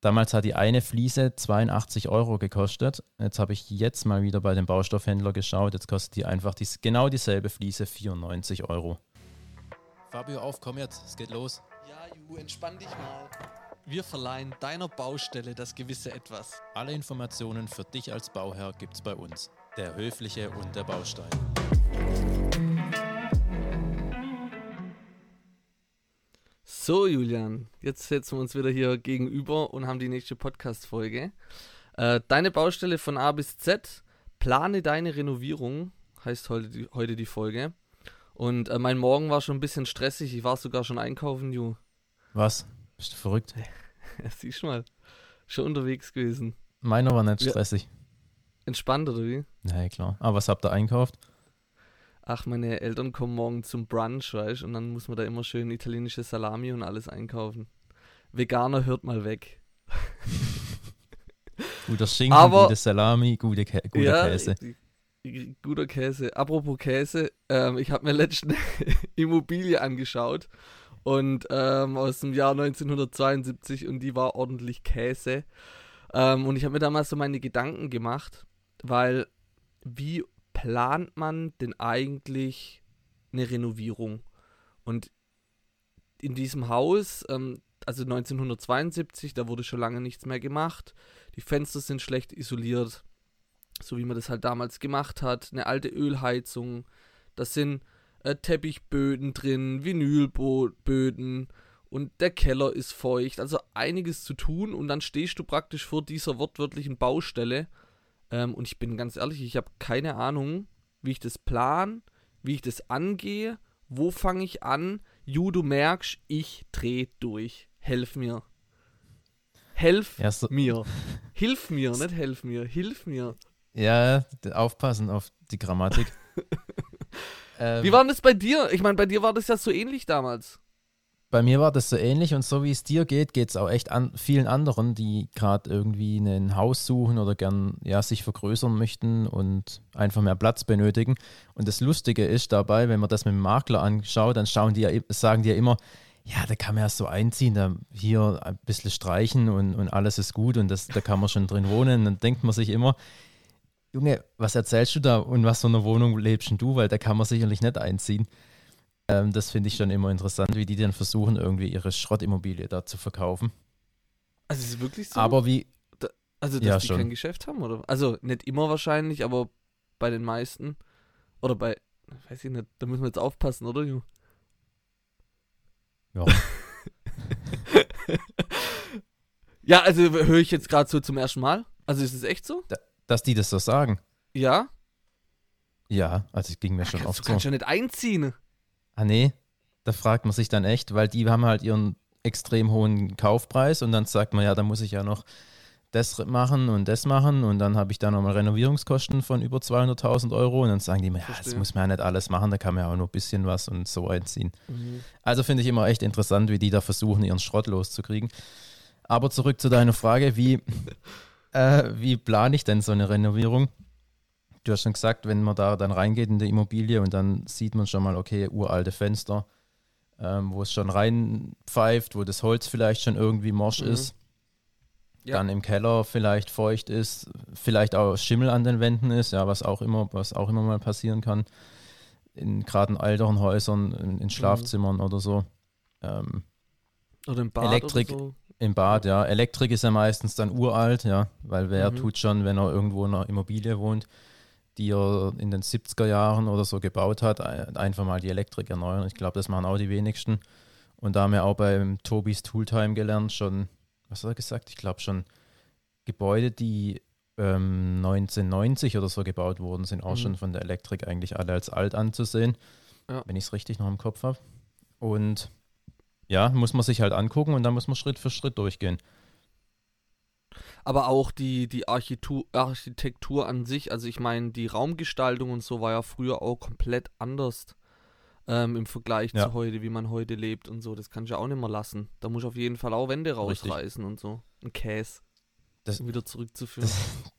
Damals hat die eine Fliese 82 Euro gekostet. Jetzt habe ich jetzt mal wieder bei dem Baustoffhändler geschaut. Jetzt kostet die einfach die, genau dieselbe Fliese 94 Euro. Fabio, auf, komm jetzt, es geht los. Ja, Ju, entspann dich mal. Wir verleihen deiner Baustelle das gewisse Etwas. Alle Informationen für dich als Bauherr gibt's bei uns. Der Höfliche und der Baustein. So, Julian, jetzt setzen wir uns wieder hier gegenüber und haben die nächste Podcast-Folge. Äh, deine Baustelle von A bis Z, plane deine Renovierung, heißt heute die, heute die Folge. Und äh, mein Morgen war schon ein bisschen stressig, ich war sogar schon einkaufen, Ju. Was? Bist du verrückt? Ja, siehst du mal, schon unterwegs gewesen. Meiner war nicht Ja. stressig. Entspannt, oder wie? Ja, klar. Aber was habt ihr einkauft? Ach, meine Eltern kommen morgen zum Brunch, weißt und dann muss man da immer schön italienische Salami und alles einkaufen. Veganer hört mal weg. Guter Schinken, Aber- gute Salami, gute Kä guter ja, Käse. Guter Käse. Apropos Käse, ähm, ich habe mir letztens Immobilie angeschaut und ähm, aus dem Jahr 1972 und die war ordentlich Käse. Ähm, und ich habe mir damals so meine Gedanken gemacht, weil wie plant man denn eigentlich eine Renovierung? Und in diesem Haus, ähm, also 1972, da wurde schon lange nichts mehr gemacht. Die Fenster sind schlecht isoliert so wie man das halt damals gemacht hat, eine alte Ölheizung, das sind äh, Teppichböden drin, Vinylböden und der Keller ist feucht, also einiges zu tun und dann stehst du praktisch vor dieser wortwörtlichen Baustelle ähm, und ich bin ganz ehrlich, ich habe keine Ahnung, wie ich das plan, wie ich das angehe, wo fange ich an, Ju, du merkst, ich dreh durch, helf mir. Helf Ja, so, mir. Hilf mir, nicht helf mir, hilf mir. ja, aufpassen auf die Grammatik. ähm, Wie war denn das bei dir? Ich meine, bei dir war das ja so ähnlich damals. Bei mir war das so ähnlich und so wie es dir geht, geht es auch echt an vielen anderen, die gerade irgendwie ein Haus suchen oder gern ja, sich vergrößern möchten und einfach mehr Platz benötigen. Und das Lustige ist dabei, wenn man das mit dem Makler anschaut, dann schauen die ja, sagen die ja immer, ja, da kann man ja so einziehen, da hier ein bisschen streichen und, und alles ist gut und das, da kann man schon drin wohnen. dann denkt man sich immer, Junge, was erzählst du da und was für eine Wohnung lebst denn du, weil da kann man sicherlich nicht einziehen. Ähm, das finde ich schon immer interessant, wie die dann versuchen, irgendwie ihre Schrottimmobilie da zu verkaufen. Also ist es wirklich so? Aber wie, also, dass ja, die schon. kein Geschäft haben, oder? Also nicht immer wahrscheinlich, aber bei den meisten. Oder bei, weiß ich nicht, da müssen wir jetzt aufpassen, oder? Ja, Ja, also höre ich jetzt gerade so zum ersten Mal. Also ist es echt so? dass die das so sagen. Ja? Ja, also es ging mir schon Kannst, oft du so. kannst ja nicht einziehen. Ah nee, da fragt man sich dann echt, weil die haben halt ihren extrem hohen Kaufpreis und dann sagt man, ja, da muss ich ja noch das machen und das machen und dann habe ich da nochmal Renovierungskosten von über 200.000 Euro und dann sagen die mir, ja, das muss man ja nicht alles machen, da kann man ja auch nur ein bisschen was und so einziehen. Mhm. Also finde ich immer echt interessant, wie die da versuchen, ihren Schrott loszukriegen. Aber zurück zu deiner Frage, wie, äh, wie plane ich denn so eine Renovierung? Du hast schon gesagt, wenn man da dann reingeht in die Immobilie und dann sieht man schon mal, okay, uralte Fenster, ähm, wo es schon reinpfeift, wo das Holz vielleicht schon irgendwie morsch Mhm. ist. Ja. Dann im Keller vielleicht feucht ist, vielleicht auch Schimmel an den Wänden ist, ja, was auch immer, was auch immer mal passieren kann. In gerade in älteren Häusern, in, in Schlafzimmern oder so. Ähm, Oder im Bad Elektrik- so. Im Bad, ja. Elektrik ist ja meistens dann uralt, ja, weil wer Mhm. tut schon, wenn er irgendwo in einer Immobilie wohnt, die er in den 70er Jahren oder so gebaut hat, ein- einfach mal die Elektrik erneuern. Ich glaube, das machen auch die wenigsten. Und da haben wir auch beim Tobis Tooltime gelernt, schon, was hat er gesagt? Ich glaube schon Gebäude, die ähm, 1990 oder so gebaut wurden, sind auch Mhm. schon von der Elektrik eigentlich alle als alt anzusehen, Ja. wenn ich es richtig noch im Kopf habe. Und ja, muss man sich halt angucken und dann muss man Schritt für Schritt durchgehen. Aber auch die, die Architektur, Architektur an sich, also ich meine, die Raumgestaltung und so war ja früher auch komplett anders ähm, im Vergleich Ja. zu heute, wie man heute lebt und so. Das kannst du ja auch nicht mehr lassen. Da muss ich auf jeden Fall auch Wände Richtig. rausreißen und so. Ein Käse. Das- um wieder zurückzuführen. Das,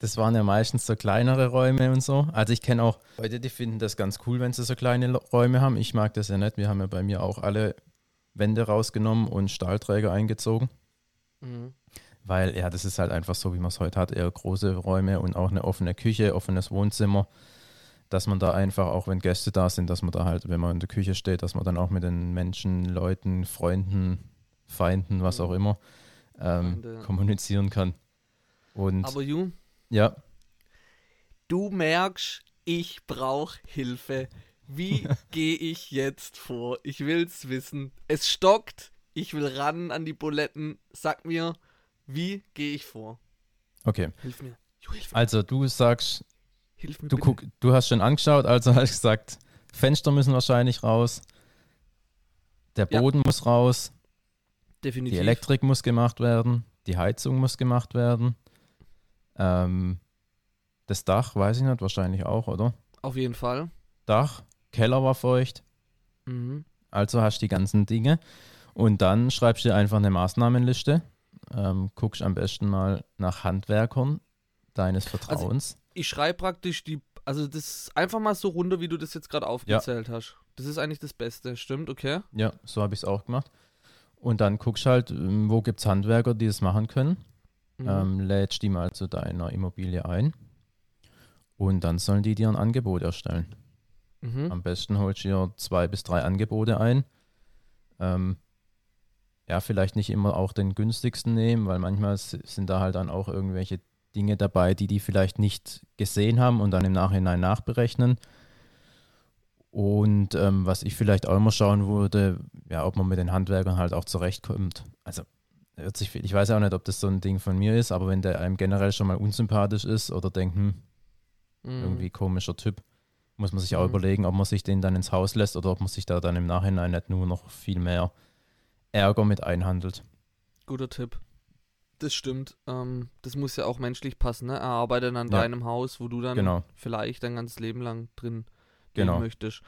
das waren ja meistens so kleinere Räume und so. Also ich kenne auch Leute, die finden das ganz cool, wenn sie so kleine Räume haben. Ich mag das ja nicht. Wir haben ja bei mir auch alle Wände rausgenommen und Stahlträger eingezogen. Mhm. Weil, ja, das ist halt einfach so, wie man es heute hat, eher große Räume und auch eine offene Küche, offenes Wohnzimmer, dass man da einfach, auch wenn Gäste da sind, dass man da halt, wenn man in der Küche steht, dass man dann auch mit den Menschen, Leuten, Freunden, Feinden, was auch immer, ähm, kommunizieren kann. Und, Aber Ju, ja. Du merkst, ich brauche Hilfe. Wie gehe ich jetzt vor? Ich will's wissen. Es stockt. Ich will ran an die Buletten. Sag mir, wie gehe ich vor? Okay. Hilf mir. Jo, hilf mir. Also du sagst, hilf mir du, guck, du hast schon angeschaut, also hast gesagt, Fenster müssen wahrscheinlich raus. Der Boden ja. muss raus. Definitiv. Die Elektrik muss gemacht werden. Die Heizung muss gemacht werden. Ähm, das Dach, weiß ich nicht, wahrscheinlich auch, oder? Auf jeden Fall. Dach, Keller war feucht. Mhm. Also hast du die ganzen Dinge. Und dann schreibst du dir einfach eine Maßnahmenliste. Ähm, guckst am besten mal nach Handwerkern deines also, Vertrauens. Also ich schreibe praktisch die, also das einfach mal so runter, wie du das jetzt gerade aufgezählt ja. hast. Das ist eigentlich das Beste, stimmt, okay? Ja, so habe ich es auch gemacht. Und dann guckst halt, ähm, wo gibt es Handwerker, die das machen können. Mhm. Ähm, lädst die mal zu deiner Immobilie ein. Und dann sollen die dir ein Angebot erstellen. Mhm. Am besten holst du dir zwei bis drei Angebote ein. Ähm, ja, vielleicht nicht immer auch den günstigsten nehmen, weil manchmal sind da halt dann auch irgendwelche Dinge dabei, die die vielleicht nicht gesehen haben und dann im Nachhinein nachberechnen. Und ähm, was ich vielleicht auch immer schauen würde, ja, ob man mit den Handwerkern halt auch zurechtkommt. Also hört sich, ich weiß auch nicht, ob das so ein Ding von mir ist, aber wenn der einem generell schon mal unsympathisch ist oder denkt, hm, Mhm. Irgendwie komischer Typ. Muss man sich auch mhm. überlegen, ob man sich den dann ins Haus lässt oder ob man sich da dann im Nachhinein nicht nur noch viel mehr Ärger mit einhandelt. Guter Tipp. Das stimmt. Ähm, das muss ja auch menschlich passen. Ne? Er arbeitet an ja. deinem Haus, wo du dann genau. vielleicht dein ganzes Leben lang drin genau. möchtest.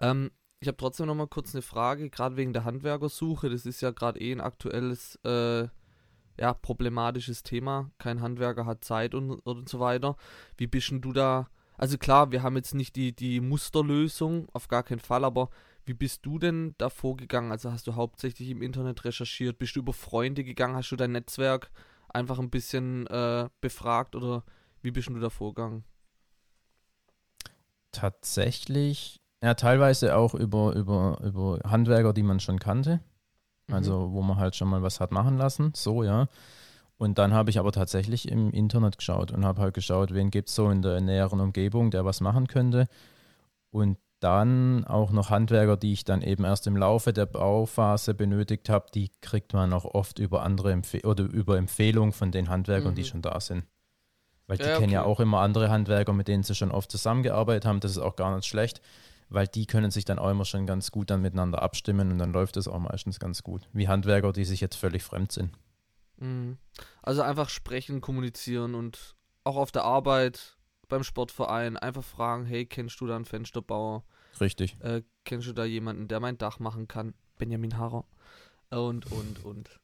Ähm, ich habe trotzdem noch mal kurz eine Frage, gerade wegen der Handwerkersuche. Das ist ja gerade eh ein aktuelles äh, ja, problematisches Thema. Kein Handwerker hat Zeit und, und so weiter. Wie bist du da? Also klar, wir haben jetzt nicht die, die Musterlösung, auf gar keinen Fall, aber wie bist du denn da vorgegangen? Also hast du hauptsächlich im Internet recherchiert? Bist du über Freunde gegangen? Hast du dein Netzwerk einfach ein bisschen äh, befragt oder wie bist du da vorgegangen? Tatsächlich, ja, teilweise auch über, über, über Handwerker, die man schon kannte. Mhm. Also, wo man halt schon mal was hat machen lassen, so, ja. Und dann habe ich aber tatsächlich im Internet geschaut und habe halt geschaut, wen gibt es so in der näheren Umgebung, der was machen könnte. Und dann auch noch Handwerker, die ich dann eben erst im Laufe der Bauphase benötigt habe, die kriegt man auch oft über andere Empfe oder über Empfehlungen von den Handwerkern, mhm. die schon da sind. Weil die ja, okay. kennen ja auch immer andere Handwerker, mit denen sie schon oft zusammengearbeitet haben. Das ist auch gar nicht schlecht weil die können sich dann auch immer schon ganz gut dann miteinander abstimmen und dann läuft es auch meistens ganz gut. Wie Handwerker, die sich jetzt völlig fremd sind. Mhm. Also einfach sprechen, kommunizieren und auch auf der Arbeit, beim Sportverein, einfach fragen, hey, kennst du da einen Fensterbauer? Richtig. Äh, kennst du da jemanden, der mein Dach machen kann? Benjamin Harrer. Und, und, und.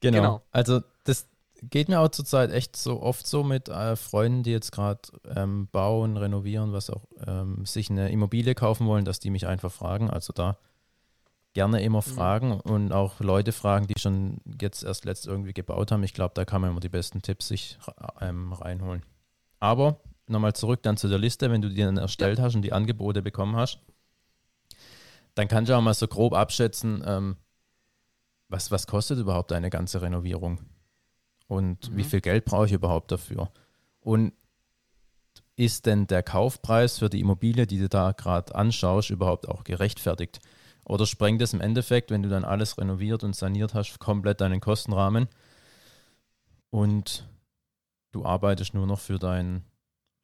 Genau. genau. Also das, geht mir auch zurzeit echt so oft so mit äh, Freunden, die jetzt gerade ähm, bauen, renovieren, was auch ähm, sich eine Immobilie kaufen wollen, dass die mich einfach fragen. Also da gerne immer mhm. fragen mhm. und auch Leute fragen, die schon jetzt erst letzt irgendwie gebaut haben. Ich glaube, da kann man immer die besten Tipps sich ähm, reinholen. Aber nochmal zurück dann zu der Liste, wenn du die dann erstellt ja. hast und die Angebote bekommen hast, dann kannst du auch mal so grob abschätzen, ähm, was, was kostet überhaupt eine ganze Renovierung? Und mhm. wie viel Geld brauche ich überhaupt dafür? Und ist denn der Kaufpreis für die Immobilie, die du da gerade anschaust, überhaupt auch gerechtfertigt? Oder sprengt es im Endeffekt, wenn du dann alles renoviert und saniert hast, komplett deinen Kostenrahmen und du arbeitest nur noch für dein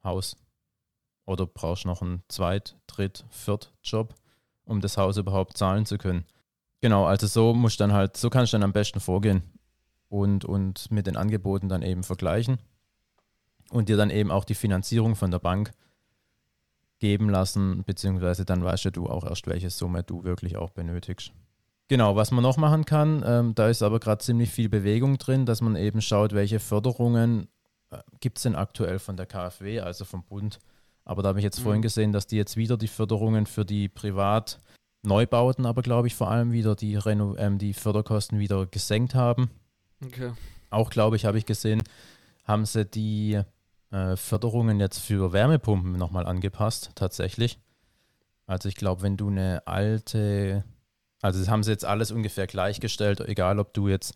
Haus? Oder brauchst noch einen Zweit-, Dritt-, Viert-Job, um das Haus überhaupt zahlen zu können? Genau, also so musst dann halt, so kannst du dann am besten vorgehen und, und mit den Angeboten dann eben vergleichen und dir dann eben auch die Finanzierung von der Bank geben lassen, beziehungsweise dann weißt du auch erst, welche Summe du wirklich auch benötigst. Genau, was man noch machen kann, ähm, da ist aber gerade ziemlich viel Bewegung drin, dass man eben schaut, welche Förderungen gibt es denn aktuell von der KfW, also vom Bund. Aber da habe ich jetzt mhm. vorhin gesehen, dass die jetzt wieder die Förderungen für die Privat-Neubauten, aber glaube ich vor allem wieder die, Reno ähm, die Förderkosten wieder gesenkt haben Okay. Auch, glaube ich, habe ich gesehen, haben sie die äh, Förderungen jetzt für Wärmepumpen nochmal angepasst, tatsächlich. Also ich glaube, wenn du eine alte, also das haben sie jetzt alles ungefähr gleichgestellt, egal ob du jetzt,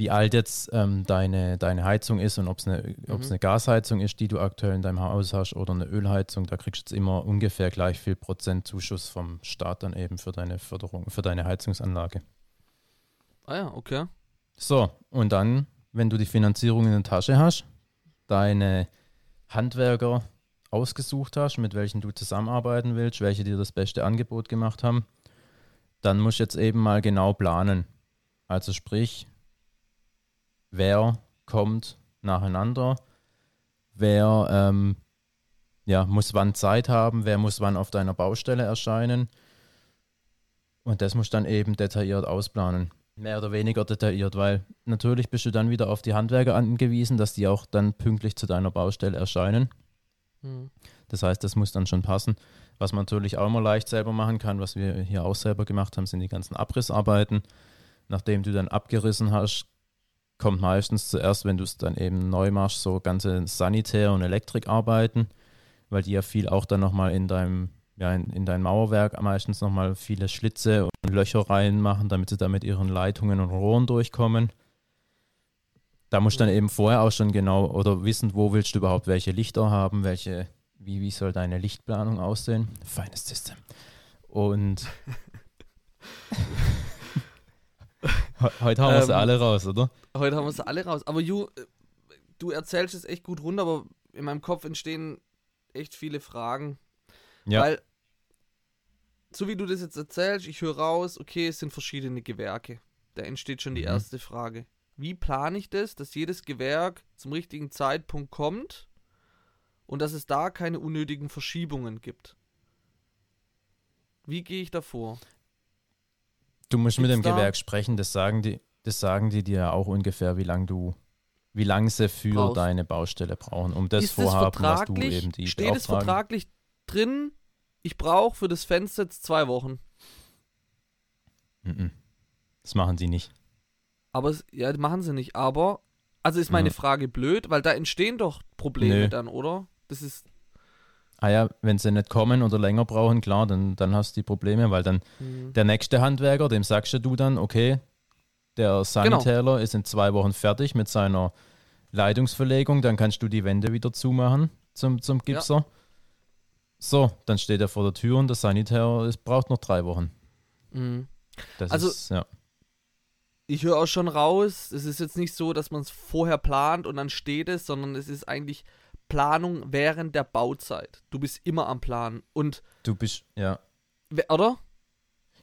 wie alt jetzt ähm, deine, deine Heizung ist und ob es eine, Mhm. eine Gasheizung ist, die du aktuell in deinem Haus hast oder eine Ölheizung, da kriegst du jetzt immer ungefähr gleich viel Prozent Zuschuss vom Staat dann eben für deine Förderung, für deine Heizungsanlage. Ah ja, okay. So, und dann, wenn du die Finanzierung in der Tasche hast, deine Handwerker ausgesucht hast, mit welchen du zusammenarbeiten willst, welche dir das beste Angebot gemacht haben, dann musst du jetzt eben mal genau planen. Also sprich, wer kommt nacheinander, wer ähm, ja, muss wann Zeit haben, wer muss wann auf deiner Baustelle erscheinen. Und das musst du dann eben detailliert ausplanen. Mehr oder weniger detailliert, weil natürlich bist du dann wieder auf die Handwerker angewiesen, dass die auch dann pünktlich zu deiner Baustelle erscheinen. Hm. Das heißt, das muss dann schon passen. Was man natürlich auch immer leicht selber machen kann, was wir hier auch selber gemacht haben, sind die ganzen Abrissarbeiten. Nachdem du dann abgerissen hast, kommt meistens zuerst, wenn du es dann eben neu machst, so ganze Sanitär- und Elektrikarbeiten, weil die ja viel auch dann nochmal in deinem, ja, in, in dein Mauerwerk meistens nochmal viele Schlitze und Löcher reinmachen, damit sie da mit ihren Leitungen und Rohren durchkommen. Da musst du dann eben vorher auch schon genau oder wissen, wo willst du überhaupt welche Lichter haben, welche, wie, wie soll deine Lichtplanung aussehen. Feines System. Und heute haben wir sie Ähm, alle raus, oder? Heute haben wir sie alle raus. Aber Ju, äh, du erzählst es echt gut runter, aber in meinem Kopf entstehen echt viele Fragen. Ja. Weil, so wie du das jetzt erzählst, ich höre raus, okay, es sind verschiedene Gewerke. Da entsteht schon die Mhm. erste Frage. Wie plane ich das, dass jedes Gewerk zum richtigen Zeitpunkt kommt und dass es da keine unnötigen Verschiebungen gibt? Wie gehe ich da vor? Du musst mit dem da- Gewerk sprechen, das sagen die, das sagen die dir ja auch ungefähr, wie lange du, wie lange sie für Brauchst. deine Baustelle brauchen, um das ist Vorhaben, was du eben die Steht es vertraglich drin? Ich brauche für das Fenster jetzt zwei Wochen. Mhm. Das machen die nicht. Aber ja, machen sie nicht. Aber, also ist meine Ja. Frage blöd, weil da entstehen doch Probleme Nö. dann, oder? Das ist. Ah ja, wenn sie nicht kommen oder länger brauchen, klar, dann, dann hast du die Probleme, weil dann hm, der nächste Handwerker, dem sagst du dann, okay, der Sanitäler ist in zwei Wochen fertig mit seiner Leitungsverlegung, dann kannst du die Wände wieder zumachen zum, zum Gipser. So, dann steht er vor der Tür und der Sanitär ist, braucht noch drei Wochen. hm. Das Also- ist, ja. Ich höre auch schon raus, es ist jetzt nicht so, dass man es vorher plant und dann steht es, sondern es ist eigentlich Planung während der Bauzeit. Du bist immer am Plan. Und, Du bist, ja. oder?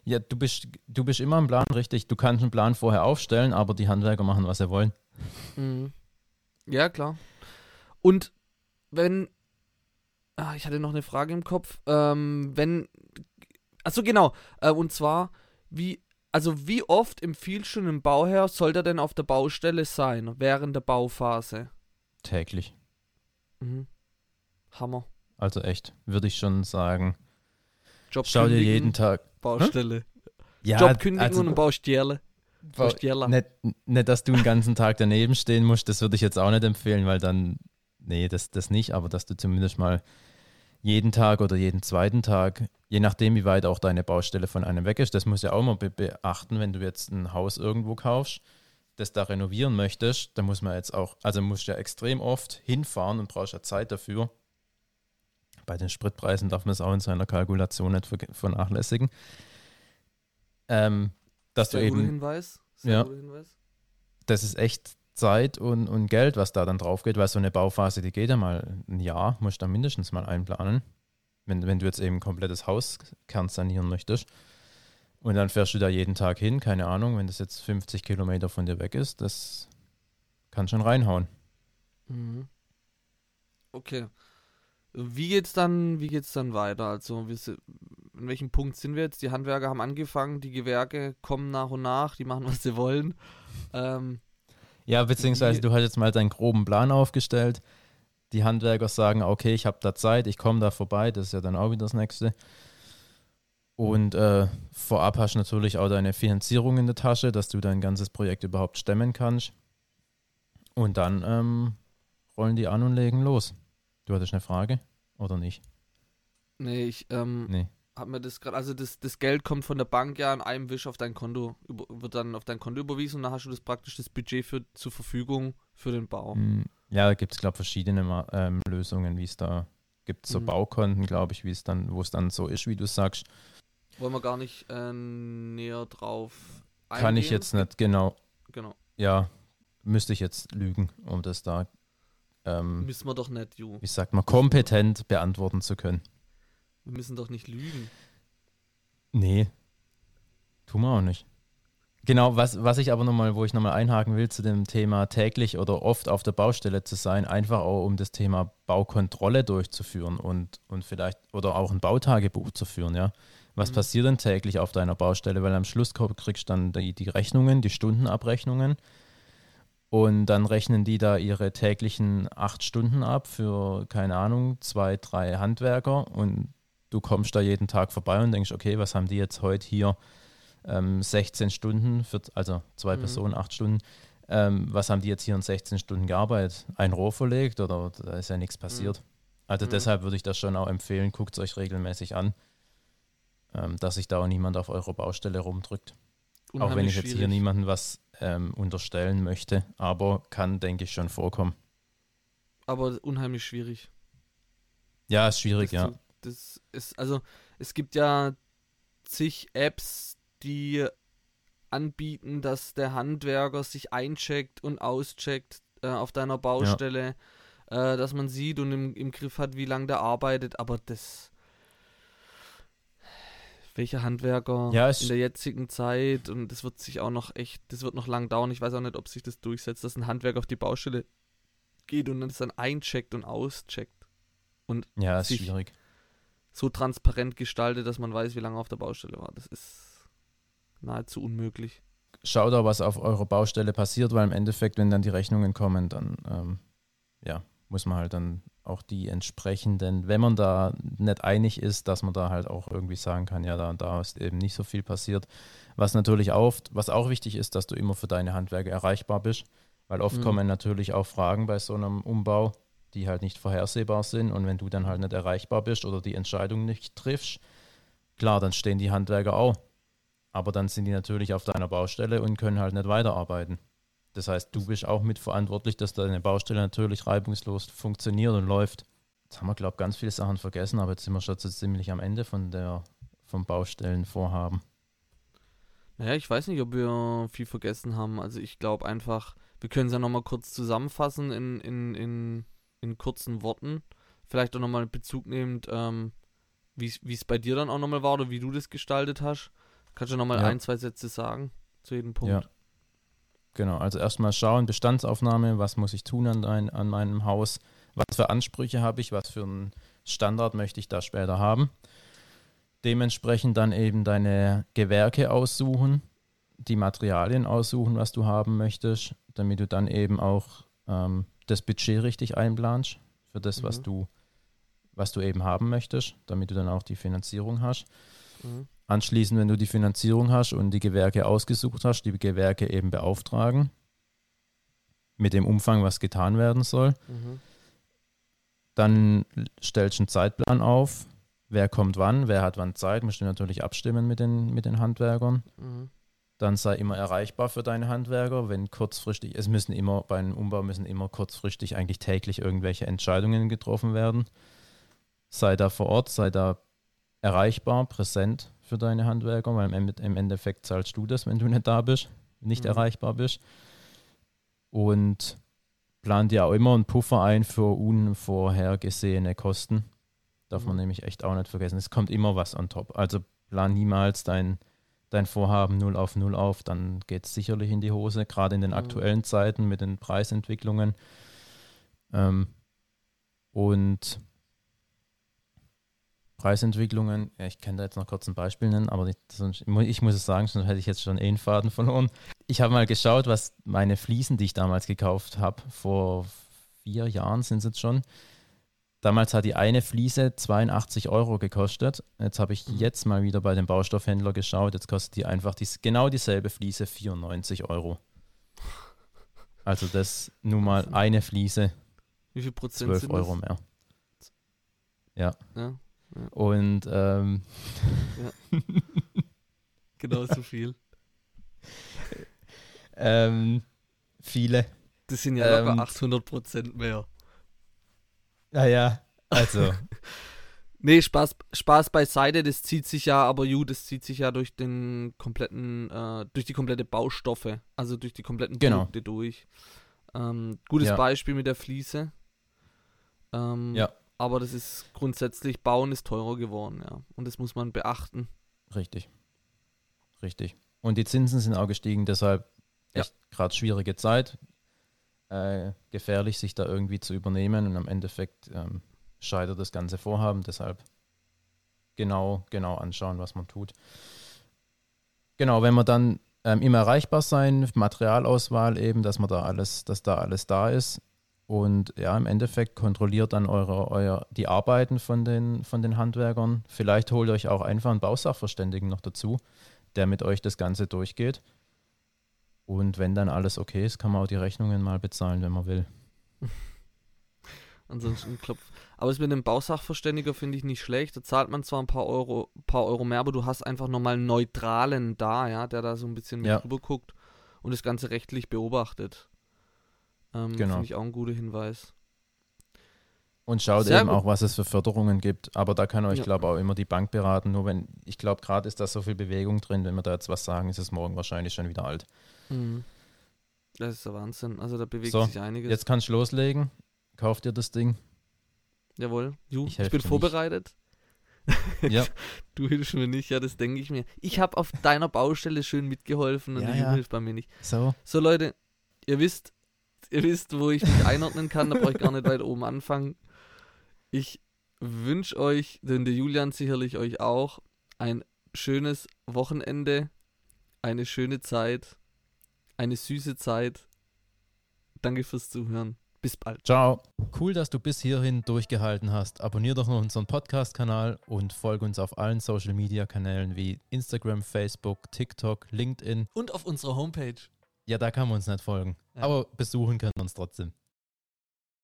Ja, du bist, du bist immer im Plan, richtig. Du kannst einen Plan vorher aufstellen, aber die Handwerker machen, was sie wollen. Mhm. Ja, klar. Und wenn. Ah, ich hatte noch eine Frage im Kopf. Ähm, wenn. Achso, genau. Äh, und zwar, wie. Also, wie oft empfiehlt schon ein Bauherr, soll der denn auf der Baustelle sein während der Bauphase? Täglich. Mhm. Hammer. Also echt, würde ich schon sagen. Job Schau dir jeden Tag. Baustelle. Ja, Job kündigen also- und Baustelle. Baustelle. Nicht, nicht, dass du den ganzen Tag daneben stehen musst, das würde ich jetzt auch nicht empfehlen, weil dann, nee, das, das nicht, aber dass du zumindest mal jeden Tag oder jeden zweiten Tag, je nachdem, wie weit auch deine Baustelle von einem weg ist, das muss ja auch mal be beachten, wenn du jetzt ein Haus irgendwo kaufst, das da renovieren möchtest, da muss man jetzt auch, also musst du ja extrem oft hinfahren und brauchst ja Zeit dafür. Bei den Spritpreisen darf man es auch in seiner Kalkulation nicht vernachlässigen. Ähm, dass du Sehr guter eben Hinweis. Sehr Ja. Hinweis. das ist echt Zeit und, und Geld, was da dann drauf geht, weil so eine Bauphase, die geht ja mal ein Jahr, musst du da mindestens mal einplanen, wenn, wenn du jetzt eben ein komplettes Haus kernsanieren möchtest. Und dann fährst du da jeden Tag hin, keine Ahnung, wenn das jetzt 50 Kilometer von dir weg ist, das kann schon reinhauen. Mhm. Okay. Wie geht's dann, wie geht's dann weiter? Also, wir, in welchem Punkt sind wir jetzt? Die Handwerker haben angefangen, die Gewerke kommen nach und nach, die machen, was sie wollen. Ähm, Ja, beziehungsweise du hast jetzt mal deinen groben Plan aufgestellt. Die Handwerker sagen, okay, ich habe da Zeit, ich komme da vorbei, das ist ja dann auch wieder das Nächste. Und äh, vorab hast du natürlich auch deine Finanzierung in der Tasche, dass du dein ganzes Projekt überhaupt stemmen kannst. Und dann ähm, rollen die an und legen los. Du hattest eine Frage oder nicht? Nee, ich ähm, Nee. hab mir das gerade, also das, das Geld kommt von der Bank ja in einem Wisch auf dein Konto, über, wird dann auf dein Konto überwiesen und dann hast du das praktisch das Budget für, zur Verfügung für den Bau. Mm, Ja, da gibt es, glaube ich, verschiedene ähm, Lösungen, wie es da gibt. So Mhm. Baukonten, glaube ich, wie es dann, wo es dann so ist, wie du sagst. Wollen wir gar nicht äh, näher drauf eingehen? Kann ich jetzt nicht genau, Genau. ja, müsste ich jetzt lügen, um das da, ähm, Müssen wir doch nicht, Ju. wie sagt man, kompetent beantworten zu können. Wir müssen doch nicht lügen. Nee, tun wir auch nicht. Genau, was, was ich aber nochmal, wo ich nochmal einhaken will zu dem Thema täglich oder oft auf der Baustelle zu sein, einfach auch um das Thema Baukontrolle durchzuführen und, und vielleicht oder auch ein Bautagebuch zu führen, ja. Was Mhm. passiert denn täglich auf deiner Baustelle? Weil am Schluss kriegst du dann die, die Rechnungen, die Stundenabrechnungen und dann rechnen die da ihre täglichen acht Stunden ab für, keine Ahnung, zwei, drei Handwerker und du kommst da jeden Tag vorbei und denkst, okay, was haben die jetzt heute hier ähm, 16 Stunden, für, also zwei Mhm. Personen, acht Stunden, ähm, was haben die jetzt hier in 16 Stunden gearbeitet? Ein Rohr verlegt oder da ist ja nichts passiert. Also Mhm. deshalb würde ich das schon auch empfehlen, guckt es euch regelmäßig an, ähm, dass sich da auch niemand auf eurer Baustelle rumdrückt. auch wenn Unheimlich ich jetzt hier schwierig. niemandem was ähm, unterstellen möchte, aber kann, denke ich, schon vorkommen. Aber unheimlich schwierig. Ja, ist schwierig, das ja. Das ist, also, es gibt ja zig Apps, die anbieten, dass der Handwerker sich eincheckt und auscheckt äh, auf deiner Baustelle, äh, dass man sieht und im, im Griff hat, wie lange der arbeitet, aber das. Welcher Handwerker Ja, es- in der jetzigen Zeit und das wird sich auch noch echt, das wird noch lang dauern. Ich weiß auch nicht, ob sich das durchsetzt, dass ein Handwerker auf die Baustelle geht und das dann eincheckt und auscheckt Ja, ist schwierig. so transparent gestaltet, dass man weiß, wie lange er auf der Baustelle war. Das ist nahezu unmöglich. Schaut auch, was auf eurer Baustelle passiert, weil im Endeffekt, wenn dann die Rechnungen kommen, dann ähm, ja, muss man halt dann auch die entsprechenden, wenn man da nicht einig ist, dass man da halt auch irgendwie sagen kann, ja, da, da ist eben nicht so viel passiert. Was natürlich oft, was auch wichtig ist, dass du immer für deine Handwerker erreichbar bist, weil oft Mhm. kommen natürlich auch Fragen bei so einem Umbau, die halt nicht vorhersehbar sind und wenn du dann halt nicht erreichbar bist oder die Entscheidung nicht triffst, klar, dann stehen die Handwerker auch. Aber dann sind die natürlich auf deiner Baustelle und können halt nicht weiterarbeiten. Das heißt, du bist auch mitverantwortlich, dass deine Baustelle natürlich reibungslos funktioniert und läuft. Jetzt haben wir, glaube ich, ganz viele Sachen vergessen, aber jetzt sind wir schon so ziemlich am Ende von der, vom Baustellenvorhaben. Naja, ich weiß nicht, ob wir viel vergessen haben. Also ich glaube einfach, wir können es ja nochmal kurz zusammenfassen in, in, in, in kurzen Worten. Vielleicht auch nochmal Bezug nehmend, ähm, wie es bei dir dann auch nochmal war oder wie du das gestaltet hast. Kannst du nochmal Ja. ein, zwei Sätze sagen zu jedem Punkt? Ja. Genau, also erstmal schauen, Bestandsaufnahme, was muss ich tun an, dein, an meinem Haus, was für Ansprüche habe ich, was für einen Standard möchte ich da später haben. Dementsprechend dann eben deine Gewerke aussuchen, die Materialien aussuchen, was du haben möchtest, damit du dann eben auch ähm, das Budget richtig einplanst für das, was Mhm. du was du eben haben möchtest, damit du dann auch die Finanzierung hast. Mhm. Anschließend, wenn du die Finanzierung hast und die Gewerke ausgesucht hast, die Gewerke eben beauftragen mit dem Umfang, was getan werden soll. Mhm. Dann stellst du einen Zeitplan auf, wer kommt wann, wer hat wann Zeit, musst du natürlich abstimmen mit den, mit den Handwerkern. Mhm. Dann sei immer erreichbar für deine Handwerker, wenn kurzfristig, es müssen immer, bei einem Umbau müssen immer kurzfristig eigentlich täglich irgendwelche Entscheidungen getroffen werden. Sei da vor Ort, sei da erreichbar, präsent für deine Handwerker, weil im Ende- im Endeffekt zahlst du das, wenn du nicht da bist, nicht Mhm. erreichbar bist. Und plan dir auch immer einen Puffer ein für unvorhergesehene Kosten. Darf man Mhm. nämlich echt auch nicht vergessen. Es kommt immer was on top. Also plan niemals dein, dein Vorhaben null auf null auf, dann geht es sicherlich in die Hose, gerade in den Mhm. aktuellen Zeiten mit den Preisentwicklungen. Ähm, und Preisentwicklungen, ja, ich kann da jetzt noch kurz ein Beispiel nennen, aber ich, ich mu- ich muss es sagen, sonst hätte ich jetzt schon eh einen Faden verloren. Ich habe mal geschaut, was meine Fliesen, die ich damals gekauft habe, vor vier Jahren sind es jetzt schon, Damals hat die eine Fliese 82 Euro gekostet. Jetzt habe ich Mhm. jetzt mal wieder bei dem Baustoffhändler geschaut. Jetzt kostet die einfach dies, genau dieselbe Fliese 94 Euro. Also das nur mal eine Fliese, Wie viel Prozent 12 sind Euro mehr. Ja, Und ähm, genau so viel. ähm, viele. Das sind ja locker Ähm, 800 Prozent mehr. Naja, also Nee, Spaß, Spaß beiseite, das zieht sich ja, aber ju, das zieht sich ja durch den kompletten, äh, durch die komplette Baustoffe, also durch die kompletten Genau. Produkte durch. Ähm, gutes Ja. Beispiel mit der Fliese. Ähm, Ja. Aber das ist grundsätzlich, Bauen ist teurer geworden, ja. Und das muss man beachten. richtig. Richtig. Und die Zinsen sind auch gestiegen, deshalb Ja. echt gerade schwierige Zeit. Äh, gefährlich, sich da irgendwie zu übernehmen und am Endeffekt ähm, scheitert das ganze Vorhaben. Deshalb genau, genau anschauen, was man tut. Genau, wenn man dann ähm, immer erreichbar sein, Materialauswahl eben, dass man da alles, dass da alles da ist. Und ja, im Endeffekt kontrolliert dann eure, euer, die Arbeiten von den, von den Handwerkern. Vielleicht holt euch auch einfach einen Bausachverständigen noch dazu, der mit euch das Ganze durchgeht. Und wenn dann alles okay ist, kann man auch die Rechnungen mal bezahlen, wenn man will. Ansonsten klopft. Aber das mit dem Bausachverständiger finde ich nicht schlecht. Da zahlt man zwar ein paar Euro, paar Euro mehr, aber du hast einfach nochmal einen Neutralen da, ja, der da so ein bisschen mit Ja. drüber guckt und das Ganze rechtlich beobachtet. Ähm, Genau. Finde ich auch ein guter Hinweis. Und schaut Sehr eben gut. auch, was es für Förderungen gibt. Aber da kann euch, Ja. glaube ich, auch immer die Bank beraten. Nur wenn, ich glaube, gerade ist da so viel Bewegung drin. Wenn wir da jetzt was sagen, ist es morgen wahrscheinlich schon wieder alt. Mhm. Das ist der Wahnsinn. Also da bewegt So, sich einiges. Jetzt kannst du loslegen. Kauft ihr das Ding? Jawohl. Ju, Ich ich, bin vorbereitet. Ja. Du hilfst mir nicht, ja, das denke ich mir. Ich habe auf deiner Baustelle schön mitgeholfen und Ja, Ju ja. hilft bei mir nicht. So. So Leute, ihr wisst, ihr wisst, wo ich mich einordnen kann, da brauche ich gar nicht weit oben anfangen. Ich wünsche euch, denn der Julian sicherlich euch auch, ein schönes Wochenende, eine schöne Zeit, eine süße Zeit. Danke fürs Zuhören. Bis bald. Ciao. Cool, dass du bis hierhin durchgehalten hast. Abonnier doch noch unseren Podcast-Kanal und folge uns auf allen Social-Media-Kanälen wie Instagram, Facebook, TikTok, LinkedIn. Und auf unserer Homepage. Ja, da kann man uns nicht folgen. Ja. Aber besuchen können wir uns trotzdem.